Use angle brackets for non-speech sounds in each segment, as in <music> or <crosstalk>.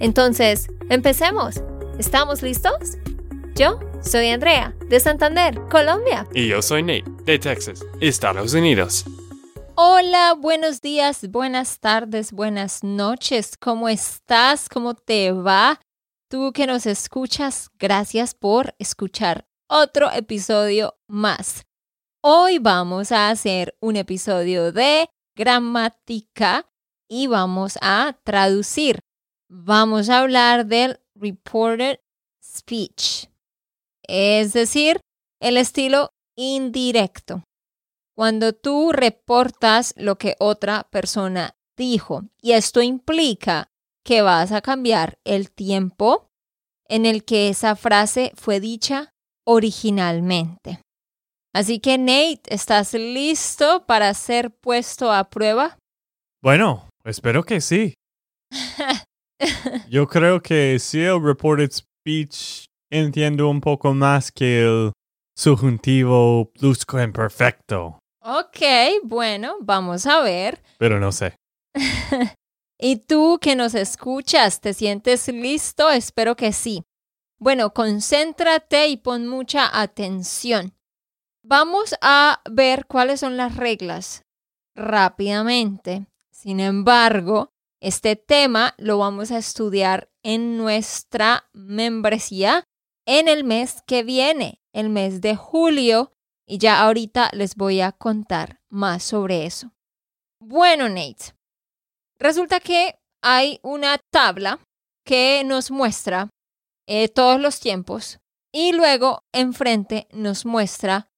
Entonces, empecemos. ¿Estamos listos? Yo soy Andrea, de Santander, Colombia. Y yo soy Nate, de Texas, Estados Unidos. Hola, buenos días, buenas tardes, buenas noches. ¿Cómo estás? ¿Cómo te va? Tú que nos escuchas, gracias por escuchar otro episodio más. Hoy vamos a hacer un episodio de gramática y vamos a traducir. Vamos a hablar del reported speech, es decir, el estilo indirecto. Cuando tú reportas lo que otra persona dijo, y esto implica que vas a cambiar el tiempo en el que esa frase fue dicha originalmente. Así que Nate, ¿estás listo para ser puesto a prueba? Bueno, espero que sí. <laughs> <laughs> Yo creo que si el reported speech entiendo un poco más que el subjuntivo pluscuamperfecto. Ok, bueno, vamos a ver. Pero no sé. <laughs> ¿Y tú que nos escuchas, te sientes listo? Espero que sí. Bueno, concéntrate y pon mucha atención. Vamos a ver cuáles son las reglas rápidamente. Sin embargo, este tema lo vamos a estudiar en nuestra membresía en el mes que viene, el mes de julio, y ya ahorita les voy a contar más sobre eso. Bueno, Nate, resulta que hay una tabla que nos muestra eh, todos los tiempos y luego enfrente nos muestra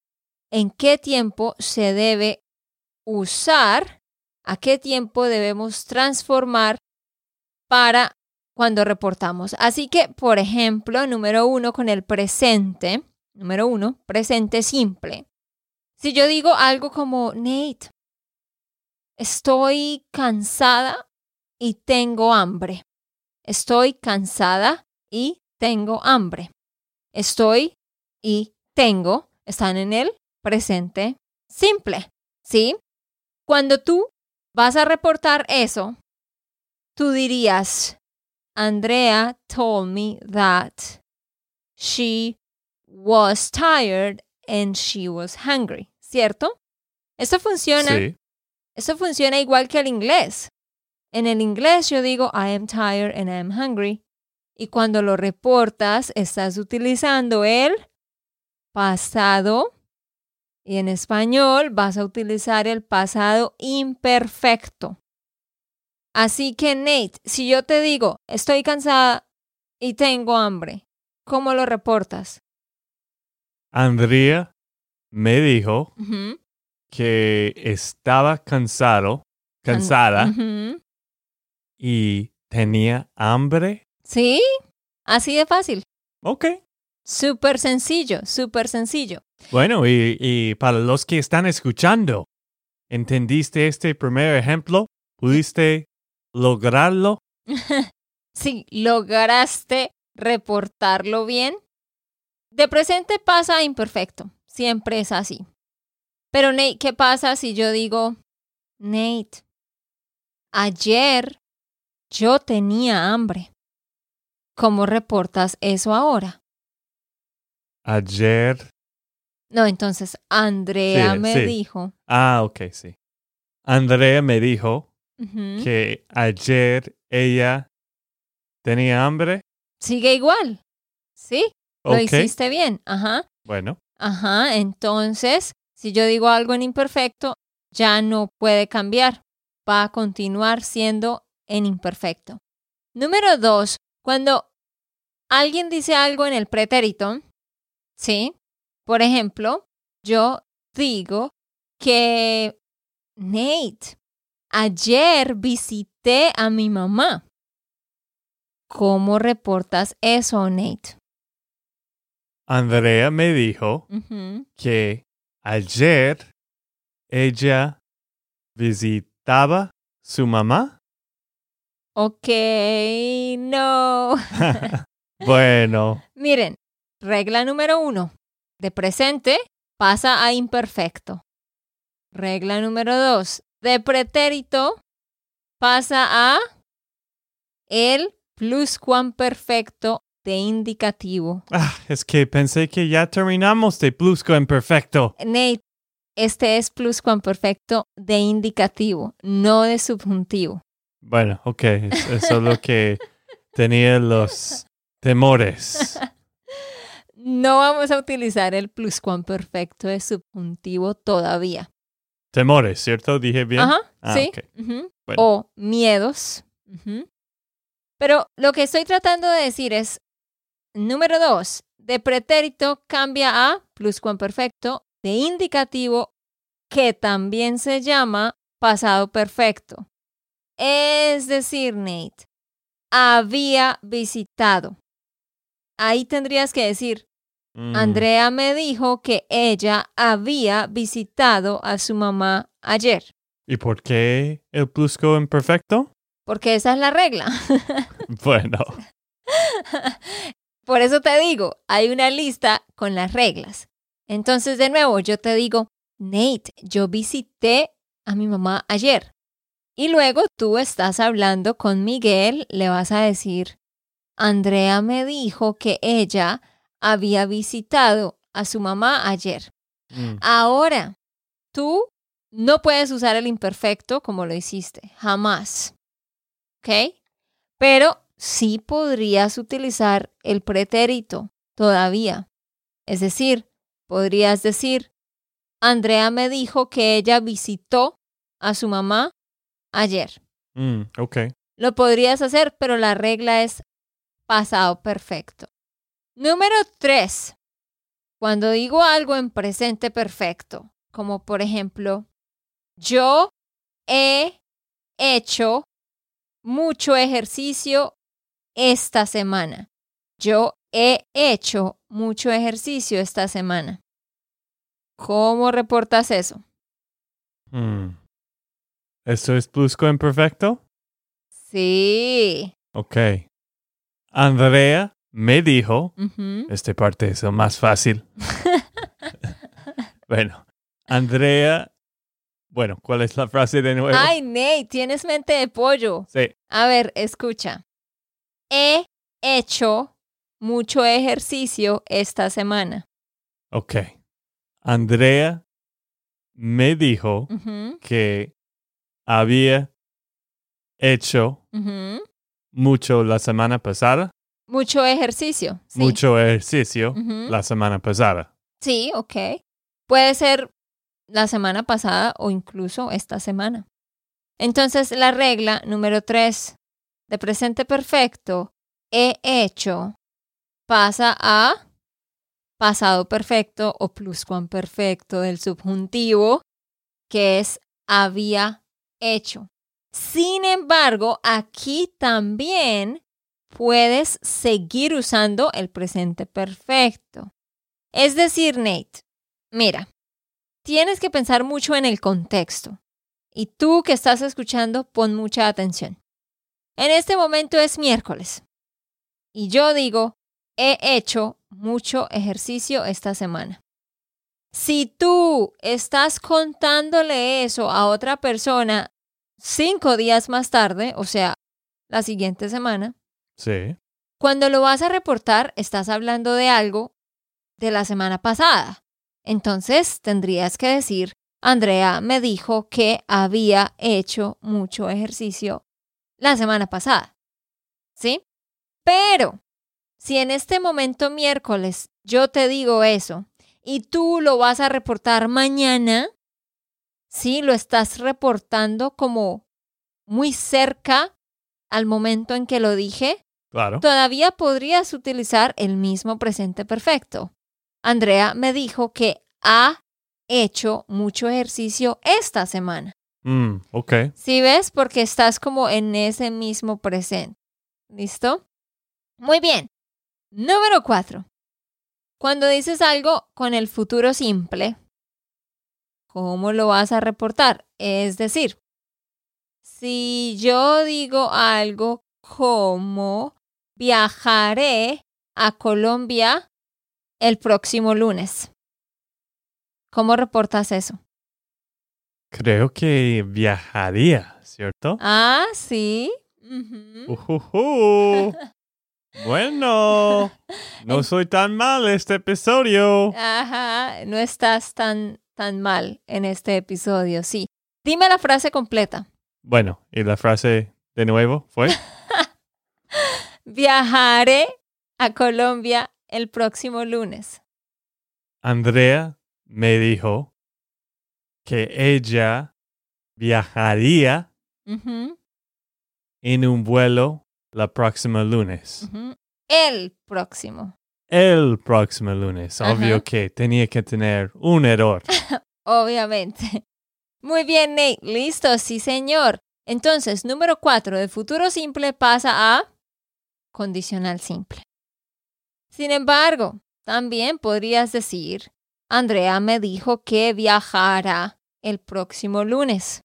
en qué tiempo se debe usar, a qué tiempo debemos transformar para cuando reportamos. Así que, por ejemplo, número uno con el presente, número uno, presente simple. Si yo digo algo como, Nate, estoy cansada y tengo hambre. Estoy cansada y tengo hambre. Estoy y tengo están en el presente simple, ¿sí? Cuando tú vas a reportar eso, tú dirías, Andrea told me that she was tired and she was hungry, ¿cierto? Eso funciona. Sí. Eso funciona igual que el inglés. En el inglés yo digo I am tired and I am hungry y cuando lo reportas, estás utilizando el pasado. Y en español vas a utilizar el pasado imperfecto. Así que Nate, si yo te digo, estoy cansada y tengo hambre, ¿cómo lo reportas? Andrea me dijo que estaba cansado, cansada y tenía hambre ¿Sí? Así de fácil. Ok. Súper sencillo, súper sencillo. Bueno, y, y, para los que están escuchando, ¿entendiste este primer ejemplo? ¿Pudiste lograrlo? <laughs> sí, lograste reportarlo bien. De presente pasa imperfecto, siempre es así. Pero Nate, ¿qué pasa si yo digo, Nate, ayer yo tenía hambre? ¿Cómo reportas eso ahora? Ayer. No, entonces Andrea me dijo. Ah, ok, sí. Andrea me dijo que ayer ella tenía hambre. Sigue igual. Sí, lo hiciste bien. Ajá. Bueno. Ajá, entonces, si yo digo algo en imperfecto, ya no puede cambiar. Va a continuar siendo en imperfecto. Número dos, cuando alguien dice algo en el pretérito, ¿sí? Por ejemplo, yo digo que, Nate, ayer visité a mi mamá. ¿Cómo reportas eso, Nate? Andrea me dijo que ayer ella visitaba su mamá. Ok, no. <laughs> bueno, Miren, regla número uno. De presente pasa a imperfecto. Regla número dos. De pretérito pasa a el pluscuamperfecto de indicativo. ah, es que pensé que ya terminamos de pluscuamperfecto. Nate, este es pluscuamperfecto de indicativo, no de subjuntivo. Bueno, ok, es, es solo que tenía los temores. <laughs> No vamos a utilizar el pluscuamperfecto de subjuntivo todavía. Temores, ¿cierto? ¿Dije bien? Ajá, Ah, sí. Bueno. O miedos. Pero lo que estoy tratando de decir es, número dos, de pretérito cambia a pluscuamperfecto de indicativo que también se llama pasado perfecto. Es decir, Nate, había visitado. Ahí tendrías que decir, Mm, Andrea me dijo que ella había visitado a su mamá ayer, ¿Y por qué el pluscuamperfecto? porque esa es la regla. <laughs> Bueno, Por eso te digo, hay una lista con las reglas. Entonces, de nuevo, yo te digo, Nate, yo visité a mi mamá ayer. Y luego tú estás hablando con Miguel, le vas a decir, Andrea me dijo que ella había visitado a su mamá ayer. mm, Ahora, tú no puedes usar el imperfecto como lo hiciste, jamás. ¿Ok? Pero sí podrías utilizar el pretérito todavía. Es decir, podrías decir, Andrea me dijo que ella visitó a su mamá ayer. mm, ok. Lo podrías hacer, pero la regla es pasado perfecto. Número tres. Cuando digo algo en presente perfecto, como por ejemplo, yo he hecho mucho ejercicio esta semana. Yo he hecho mucho ejercicio esta semana. ¿Cómo reportas eso? Mm. ¿Esto es pluscuamperfecto? Sí. Ok. Andrea me dijo, Ujú. esta parte es lo más fácil. <laughs> bueno, Andrea, bueno, ¿cuál es la frase de nuevo? Ay, Nate, tienes mente de pollo. Sí. A ver, escucha. He hecho mucho ejercicio esta semana. Ok. Andrea me dijo que había hecho mucho la semana pasada, Mucho ejercicio. Sí. mucho ejercicio la semana pasada. Sí, ok. Puede ser la semana pasada o incluso esta semana. Entonces, la regla número tres de presente perfecto, he hecho, pasa a pasado perfecto o pluscuamperfecto del subjuntivo, que es había hecho. Sin embargo, aquí también puedes seguir usando el presente perfecto. Es decir, Nate, mira, tienes que pensar mucho en el contexto. Y tú que estás escuchando, pon mucha atención. En este momento es miércoles. Y yo digo, he hecho mucho ejercicio esta semana. Si tú estás contándole eso a otra persona cinco días más tarde, o sea, la siguiente semana, Sí. cuando lo vas a reportar, estás hablando de algo de la semana pasada. Entonces tendrías que decir, Andrea me dijo que había hecho mucho ejercicio la semana pasada. ¿Sí? Pero, si en este momento miércoles yo te digo eso y tú lo vas a reportar mañana, sí, lo estás reportando como muy cerca al momento en que lo dije, Claro. todavía podrías utilizar el mismo presente perfecto. Andrea me dijo que ha hecho mucho ejercicio esta semana. Mm, ok. ¿Sí ves? Porque estás como en ese mismo presente. ¿Listo? Muy bien. Número cuatro. Cuando dices algo con el futuro simple, ¿cómo lo vas a reportar? Es decir, si yo digo algo como viajaré a Colombia el próximo lunes, ¿cómo reportas eso? Creo que viajaría, ¿cierto? Ah, sí. Ujujú. <laughs> Bueno, no soy tan mal este episodio. Ajá, no estás tan, tan mal en este episodio, sí. Dime la frase completa. Bueno, y la frase de nuevo fue, <laughs> Viajaré a Colombia el próximo lunes. Andrea me dijo que ella viajaría en un vuelo la próxima lunes. El próximo. El próximo lunes. Obvio que tenía que tener un error. <laughs> Obviamente. Muy bien, Nate. Listo, sí, señor. Entonces, número cuatro de futuro simple pasa a condicional simple. Sin embargo, también podrías decir, Andrea me dijo que viajará el próximo lunes.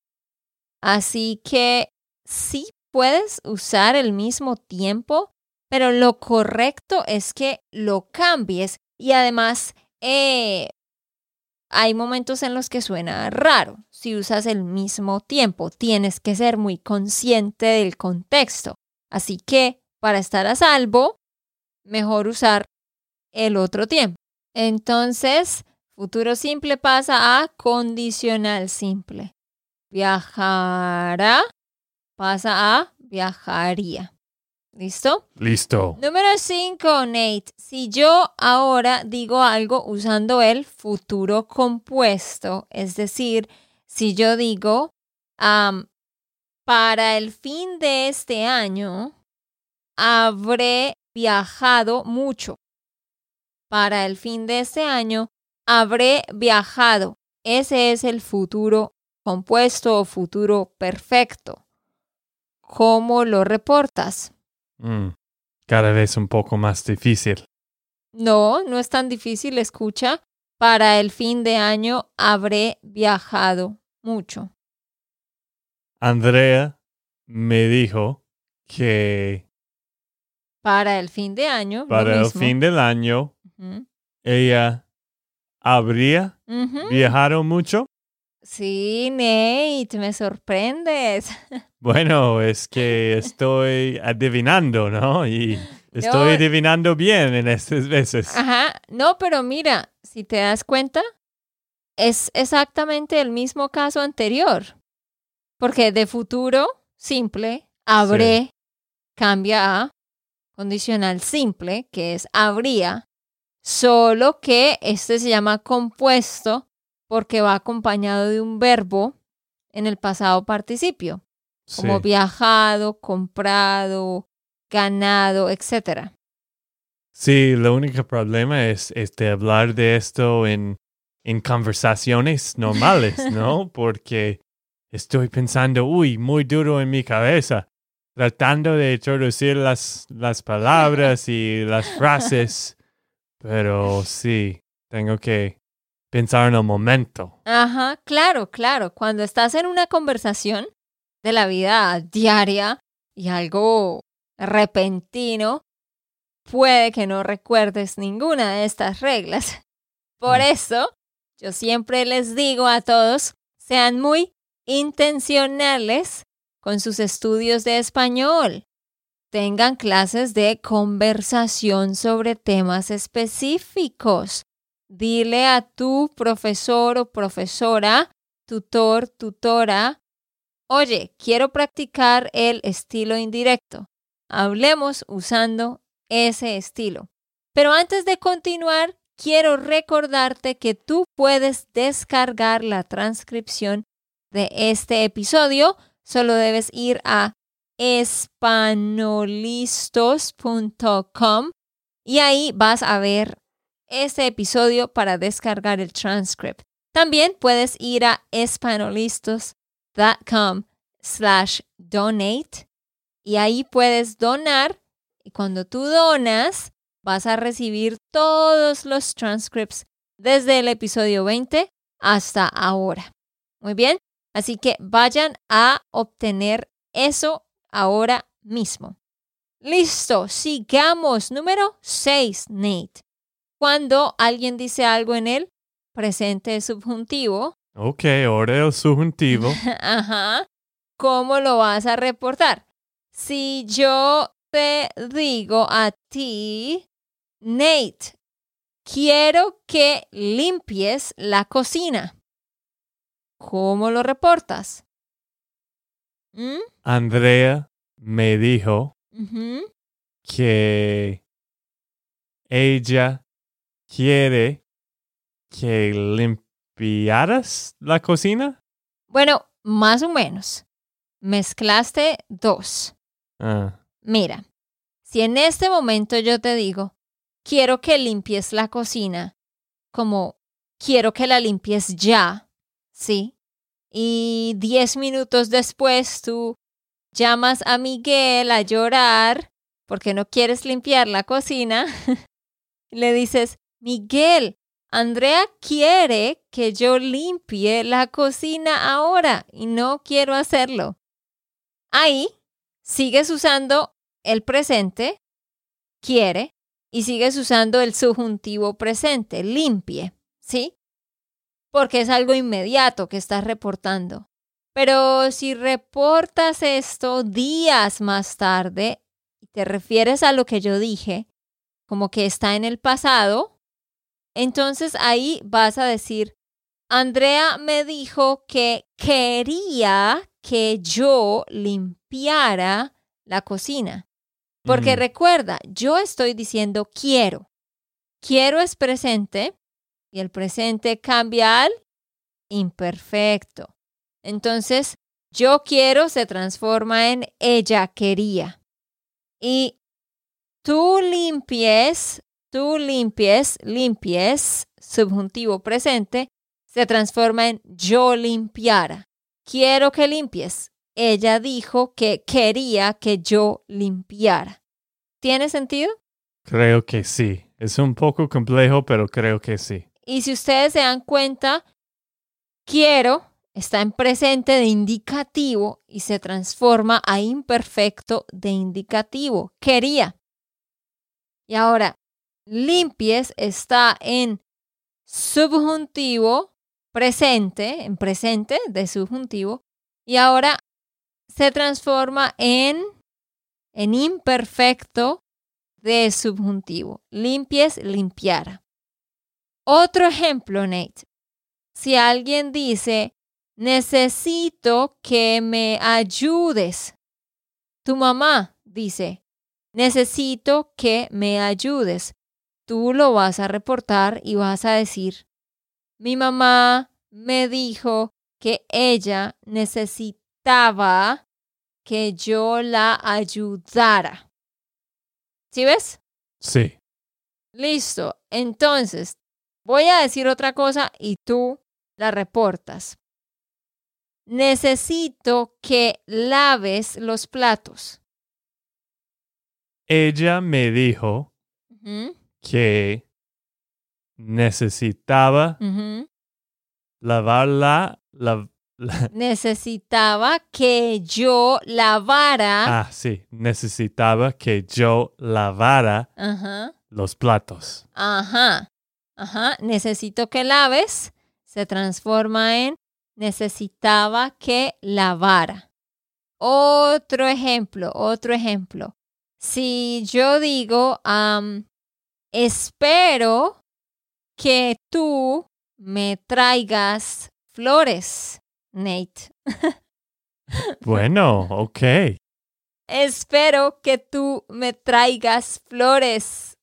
Así que sí puedes usar el mismo tiempo, pero lo correcto es que lo cambies y además eh, hay momentos en los que suena raro si usas el mismo tiempo. Tienes que ser muy consciente del contexto. Así que, para estar a salvo, mejor usar el otro tiempo. Entonces, futuro simple pasa a condicional simple. Viajará pasa a viajaría. ¿Listo? Listo. Número 5, Nate. Si yo ahora digo algo usando el futuro compuesto, es decir, si yo digo, para el fin de este año, habré viajado mucho. Para el fin de este año, habré viajado. Ese es el futuro compuesto o futuro perfecto. ¿Cómo lo reportas? Mm, cada vez un poco más difícil. No, no es tan difícil, escucha. Para el fin de año habré viajado mucho. Andrea me dijo que Para el fin de año. para el fin del año ella habría viajado mucho. Sí, Nate, me sorprendes. <laughs> Bueno, es que estoy adivinando, ¿no? Y estoy No. adivinando bien en estas veces. Ajá, no, pero mira, si te das cuenta, es exactamente el mismo caso anterior. Porque de futuro simple, habré, cambia a condicional simple, que es habría, solo que este se llama compuesto porque va acompañado de un verbo en el pasado participio, como viajado, comprado, ganado, etcétera. Sí, el único problema es este, hablar de esto en, en conversaciones normales, ¿no? <laughs> Porque estoy pensando, uy, muy duro en mi cabeza, tratando de introducir las, las palabras y las <laughs> frases, pero sí, tengo que pensar en el momento. Ajá, claro, claro. Cuando estás en una conversación de la vida diaria y algo repentino, puede que no recuerdes ninguna de estas reglas. Por Mm. eso, yo siempre les digo a todos, sean muy intencionales con sus estudios de español. Tengan clases de conversación sobre temas específicos. Dile a tu profesor o profesora, tutor, tutora, oye, quiero practicar el estilo indirecto. Hablemos usando ese estilo. Pero antes de continuar, quiero recordarte que tú puedes descargar la transcripción de este episodio. Solo debes ir a espanolistos.com y ahí vas a ver este episodio para descargar el transcript. También puedes ir a espanolistos.com slash donate y ahí puedes donar Y cuando tú donas, vas a recibir todos los transcripts desde el episodio 20 hasta ahora. Muy bien, así que vayan a obtener eso ahora mismo. Listo, sigamos. Número 6, Nate. Cuando alguien dice algo en el presente subjuntivo. Ok, ahora el subjuntivo. <laughs> Ajá. ¿Cómo lo vas a reportar? Si yo te digo a ti, Nate, quiero que limpies la cocina. ¿Cómo lo reportas? ¿Mm? Andrea me dijo que ella quiere que limpiaras la cocina. Bueno, más o menos. Mezclaste dos. Ah, Mira, si en este momento yo te digo, quiero que limpies la cocina, como quiero que la limpies ya, ¿sí? Y diez minutos después tú llamas a Miguel a llorar porque no quieres limpiar la cocina, <laughs> le dices, Miguel, Andrea quiere que yo limpie la cocina ahora y no quiero hacerlo. Ahí sigues usando el presente, quiere, y sigues usando el subjuntivo presente, limpie, ¿sí? Porque es algo inmediato que estás reportando. Pero si reportas esto días más tarde y te refieres a lo que yo dije, como que está en el pasado, entonces ahí vas a decir, Andrea me dijo que quería que yo limpiara la cocina. Porque Mm. recuerda, yo estoy diciendo quiero. Quiero es presente y el presente cambia al imperfecto. Entonces, yo quiero se transforma en ella quería. Y tú limpies, tú limpies, limpies, subjuntivo presente, se transforma en yo limpiara. Quiero que limpies. Ella dijo que quería que yo limpiara. ¿Tiene sentido? creo que sí. Es un poco complejo, pero creo que sí. Y si ustedes se dan cuenta, quiero está en presente de indicativo y se transforma a imperfecto de indicativo. Quería. Y ahora, limpies está en subjuntivo presente, en presente de subjuntivo, y ahora se transforma en, en imperfecto de subjuntivo. Limpies, limpiara. Otro ejemplo, Nate. Si alguien dice, necesito que me ayudes. Tu mamá dice, necesito que me ayudes. Tú lo vas a reportar y vas a decir, mi mamá me dijo que ella necesitaba que yo la ayudara. ¿Sí ves? Sí. Listo. Entonces, voy a decir otra cosa y tú la reportas. Necesito que laves los platos. Ella me dijo que necesitaba ujú. lavar la, la, la- <laughs> Necesitaba que yo lavara. ah, sí, necesitaba que yo lavara los platos. Ajá. Ajá. Necesito que laves. Se transforma en necesitaba que lavara. Otro ejemplo, otro ejemplo. Si yo digo, espero que tú me traigas flores, Nate. <laughs> Bueno, ok. Espero que tú me traigas flores.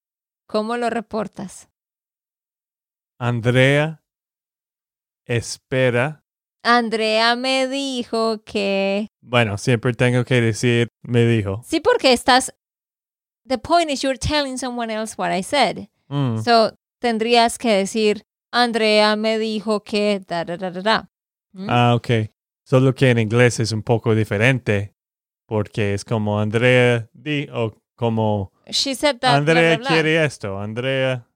¿Cómo lo reportas? Andrea espera. Andrea me dijo que... Bueno, siempre tengo que decir, me dijo. Sí, porque estás... The point is you're telling someone else what I said. Mm, So, tendrías que decir, Andrea me dijo que... Da, da, da, da, da. ¿Mm? Ah, ok. Solo que en inglés es un poco diferente. Porque es como Andrea di, o Como She said that. Andrea quiere esto, Andrea.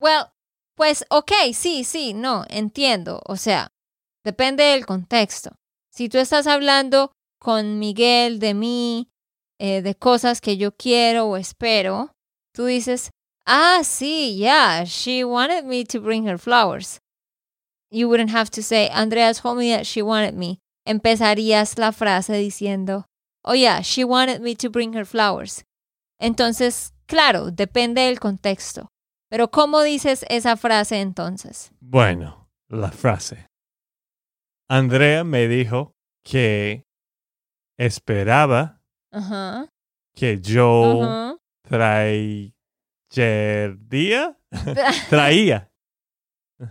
Well, pues ok, sí, sí, no, entiendo. O sea, depende del contexto. Si tú estás hablando con Miguel de mí, eh, de cosas que yo quiero o espero, tú dices, ah, sí, yeah, she wanted me to bring her flowers. You wouldn't have to say, Andrea told me that she wanted me. Empezarías la frase diciendo, oh yeah, she wanted me to bring her flowers. Entonces, claro, depende del contexto. Pero ¿cómo dices esa frase entonces? Bueno, la frase. Andrea me dijo que esperaba que yo ajá. traería, <laughs> traía,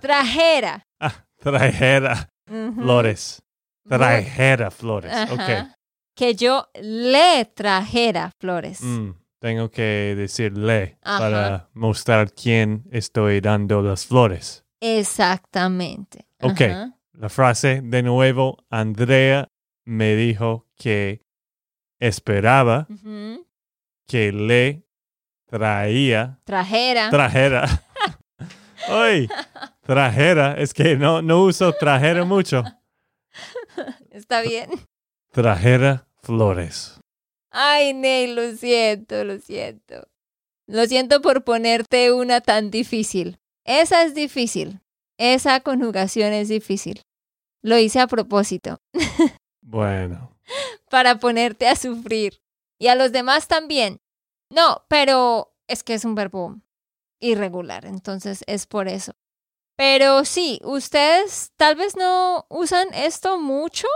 Trajera. ah, trajera flores, trajera flores. Ok. Que yo le trajera flores. Mm, tengo que decirle Ajá. para mostrar quién estoy dando las flores. Exactamente. Ok. Ajá. La frase de nuevo, Andrea me dijo que esperaba que le traía, Trajera. trajera. <laughs> Ay, trajera, es que no, no uso trajera mucho. Está bien. Trajera flores. Ay, Ney, lo siento, lo siento. Lo siento por ponerte una tan difícil. Esa es difícil. Esa conjugación es difícil. Lo hice a propósito, <laughs> Bueno, para ponerte a sufrir. Y a los demás también. No, pero es que es un verbo irregular, entonces es por eso. Pero sí, ustedes tal vez no usan esto mucho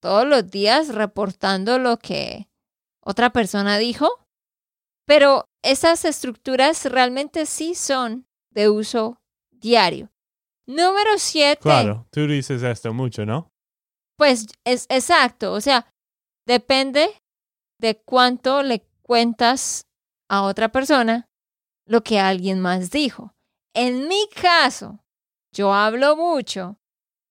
todos los días reportando lo que otra persona dijo, pero esas estructuras realmente sí son de uso diario. Número siete. claro, tú dices esto mucho, ¿no? Pues es exacto, o sea, depende de cuánto le cuentas a otra persona lo que alguien más dijo. En mi caso, yo hablo mucho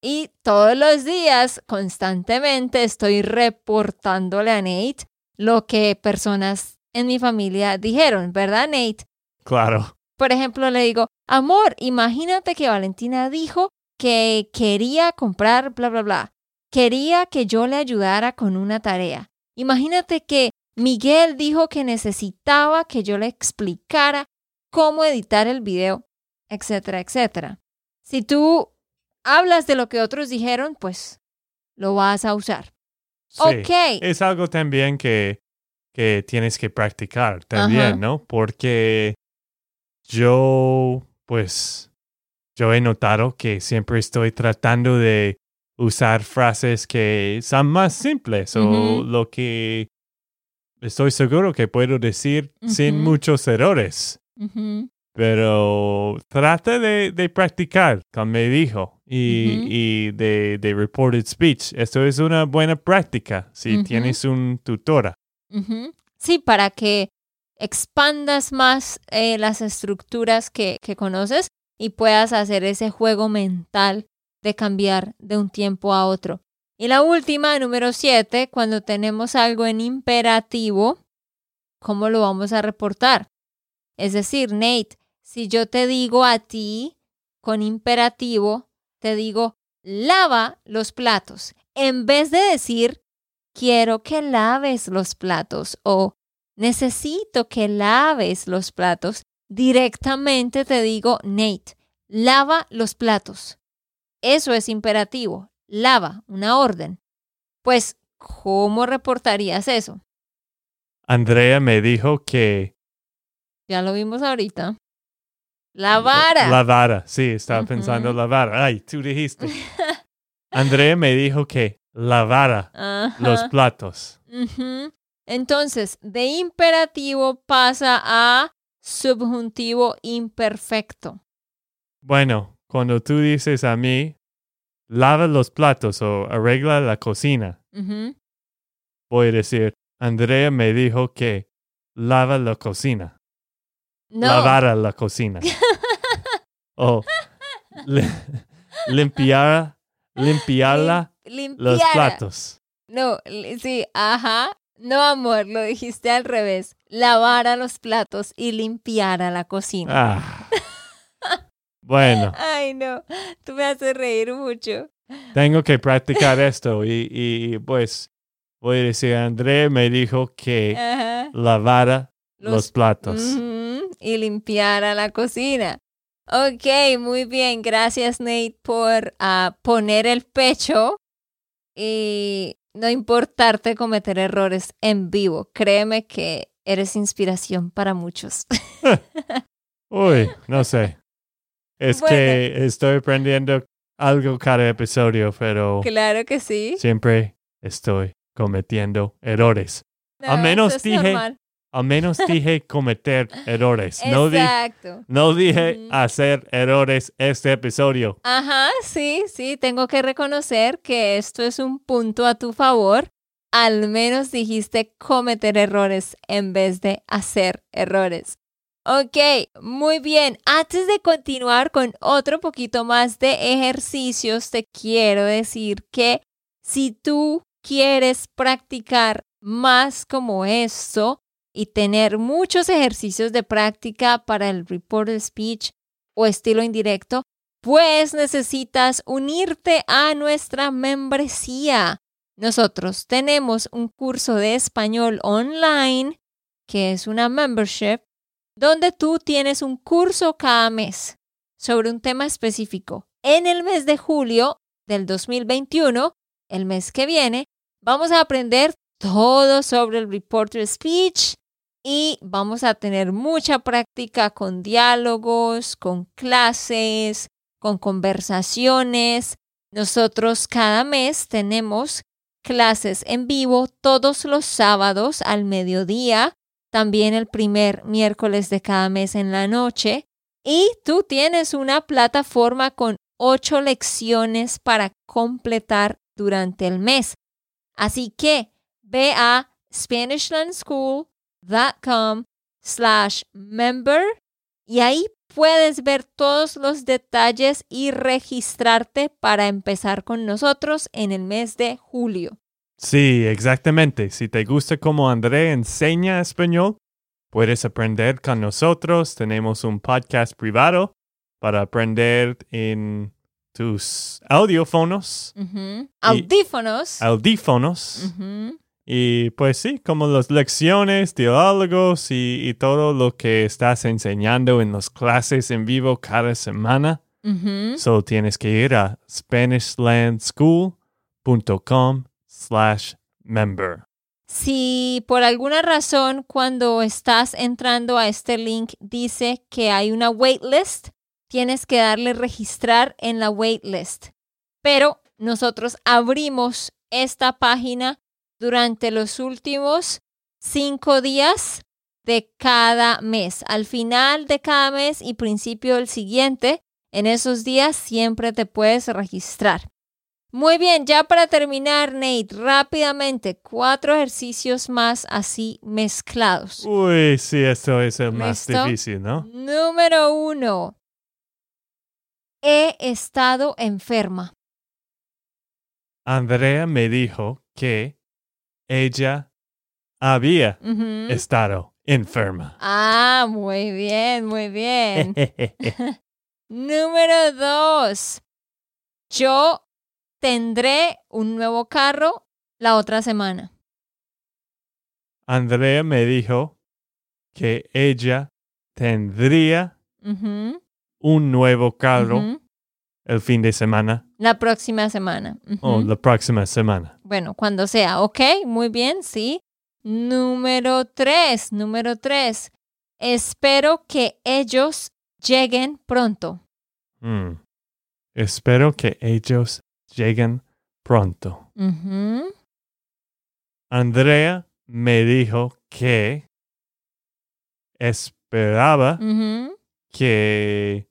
y todos los días, constantemente, estoy reportándole a Nate lo que personas en mi familia dijeron, ¿verdad, Nate? Claro. Por ejemplo, le digo, amor, imagínate que Valentina dijo que quería comprar bla, bla, bla. Quería que yo le ayudara con una tarea. Imagínate que Miguel dijo que necesitaba que yo le explicara cómo editar el video, etcétera, etcétera. Si tú hablas de lo que otros dijeron, pues lo vas a usar. Sí. Ok. Es algo también que, que tienes que practicar también, Ajá. ¿no? Porque yo, pues, yo he notado que siempre estoy tratando de usar frases que son más simples o lo que estoy seguro que puedo decir sin muchos errores. Pero trata de, de practicar, como me dijo, y, de, de reported speech. Esto es una buena práctica si tienes un tutora. Sí, para que expandas más eh, las estructuras que, que conoces y puedas hacer ese juego mental de cambiar de un tiempo a otro. Y la última, número siete, cuando tenemos algo en imperativo, ¿cómo lo vamos a reportar? Es decir, Nate, si yo te digo a ti con imperativo, te digo, lava los platos, en vez de decir, quiero que laves los platos o necesito que laves los platos, directamente te digo, Nate, lava los platos. Eso es imperativo, lava, una orden. Pues, ¿cómo reportarías eso? Andrea me dijo que... Ya lo vimos ahorita. La vara. La vara, sí, estaba pensando la vara. Ay, tú dijiste. Andrea me dijo que lavara Ajá. los platos. Entonces, de imperativo pasa a subjuntivo imperfecto. Bueno, cuando tú dices a mí, lava los platos o arregla la cocina, voy a decir, Andrea me dijo que lava la cocina. No. Lavara la cocina. <laughs> o li- limpiar, limpiarla Lim- los platos. No, sí, ajá. No, amor, lo dijiste al revés. Lavara los platos y limpiara la cocina. Ah. Bueno, <laughs> Ay, no, tú me haces reír mucho. tengo que practicar esto y, y pues voy a decir, André me dijo que Ajá. lavara los, platos. Y limpiara la cocina. Ok, muy bien. Gracias, Nate, por ah, poner el pecho y no importarte cometer errores en vivo. Créeme que eres inspiración para muchos. <laughs> Uy, no sé. Es Bueno. que estoy aprendiendo algo cada episodio, pero claro que sí. siempre estoy cometiendo errores. No, Al menos es dije- normal. Al menos dije <laughs> cometer errores. No, di- no dije hacer errores este episodio. Ajá, sí, sí, tengo que reconocer que esto es un punto a tu favor. Al menos dijiste cometer errores en vez de hacer errores. Ok, muy bien. Antes de continuar con otro poquito más de ejercicios, te quiero decir que si tú quieres practicar más como esto y tener muchos ejercicios de práctica para el reported speech o estilo indirecto, pues necesitas unirte a nuestra membresía. Nosotros tenemos un curso de español online, que es una membership, donde tú tienes un curso cada mes sobre un tema específico. En el mes de julio del 2021, el mes que viene, vamos a aprender todo sobre el reporter speech y vamos a tener mucha práctica con diálogos, con clases, con conversaciones. Nosotros cada mes tenemos clases en vivo todos los sábados al mediodía, también el primer miércoles de cada mes en la noche. Y tú tienes una plataforma con ocho lecciones para completar durante el mes. Así que ve a SpanishLandSchool.com slash member y ahí puedes ver todos los detalles y registrarte para empezar con nosotros en el mes de julio. Sí, exactamente. Si te gusta cómo André enseña español, puedes aprender con nosotros. Tenemos un podcast privado para aprender en tus audífonos, Ujú. Audífonos. audífonos. Ujú. Y pues sí, como las lecciones, diálogos y, y todo lo que estás enseñando en las clases en vivo cada semana. Solo tienes que ir a SpanishLandSchool.com slash member. Si por alguna razón cuando estás entrando a este link dice que hay una waitlist, tienes que darle registrar en la waitlist. Pero nosotros abrimos esta página durante los últimos cinco días de cada mes. Al final de cada mes y principio del siguiente, en esos días siempre te puedes registrar. Muy bien, ya para terminar, Nate, rápidamente, cuatro ejercicios más así mezclados. Uy, sí, esto es el más difícil, ¿no? Número uno. He estado enferma. Andrea me dijo que ella había estado enferma. Ah, muy bien, muy bien. <laughs> Número dos. Yo tendré un nuevo carro la otra semana. Andrea me dijo que ella tendría un nuevo carro. El fin de semana La próxima semana. o la próxima semana. Bueno, cuando sea, ¿ok? Muy bien, sí. Número tres, número tres. Espero que ellos lleguen pronto. Mm. Espero que ellos lleguen pronto. Andrea me dijo que esperaba que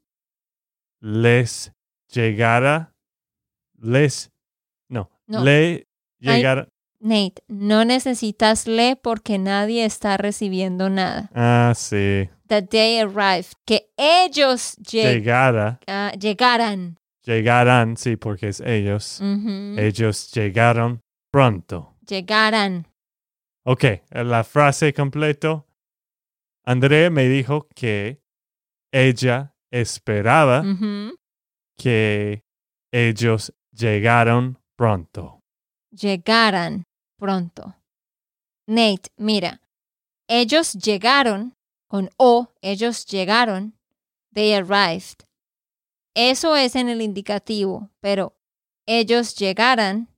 les llegara, les, no, No. le llegara, Nate, no necesitas le porque nadie está recibiendo nada. ah, sí, The day arrived. Que ellos lleg- llegara, ah, llegaran. llegarán, sí, porque es ellos, ellos llegaron pronto. Llegaran. Ok, la frase completo. Andrea me dijo que ella esperaba. Que ellos llegaron pronto. Llegaran pronto. Nate, mira, ellos llegaron con O, ellos llegaron, they arrived. Eso es en el indicativo, pero ellos llegaran,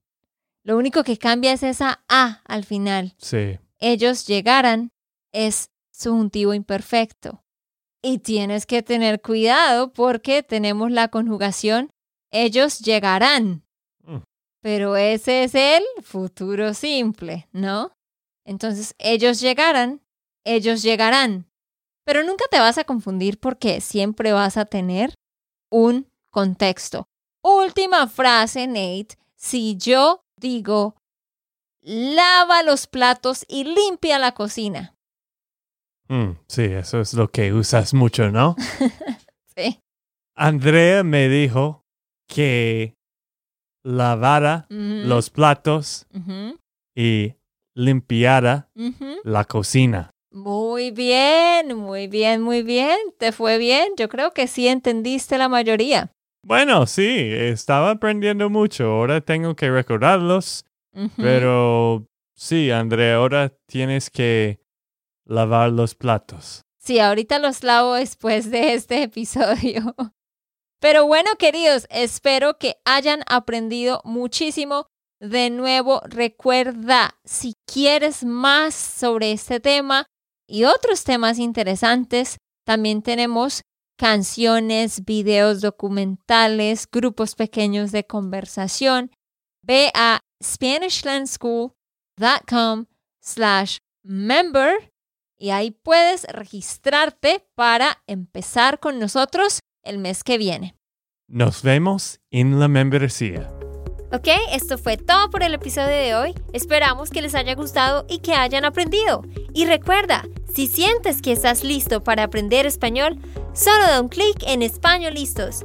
lo único que cambia es esa A al final. Sí. ellos llegaran es subjuntivo imperfecto. Y tienes que tener cuidado porque tenemos la conjugación ellos llegarán. Mm. Pero ese es el futuro simple, ¿no? Entonces, ellos llegarán, ellos llegarán. Pero nunca te vas a confundir porque siempre vas a tener un contexto. Última frase, Nate. Si yo digo, lava los platos y limpia la cocina. Mm, sí, eso es lo que usas mucho, ¿no? <laughs> Sí. Andrea me dijo que lavara los platos y limpiara la cocina. Muy bien, muy bien, muy bien. ¿Te fue bien? Yo creo que sí entendiste la mayoría. Bueno, sí, estaba aprendiendo mucho. Ahora tengo que recordarlos, pero sí, Andrea, ahora tienes que lavar los platos. Sí, ahorita los lavo después de este <laughs> episodio. Pero bueno, queridos, espero que hayan aprendido muchísimo. De nuevo, recuerda, si quieres más sobre este tema y otros temas interesantes, también tenemos canciones, videos documentales, grupos pequeños de conversación. Ve a SpanishLandSchool.com slash member y ahí puedes registrarte para empezar con nosotros el mes que viene. Nos vemos en la membresía. Ok, esto fue todo por el episodio de hoy. Esperamos que les haya gustado y que hayan aprendido. Y recuerda, si sientes que estás listo para aprender español, solo da un clic en Español Listos.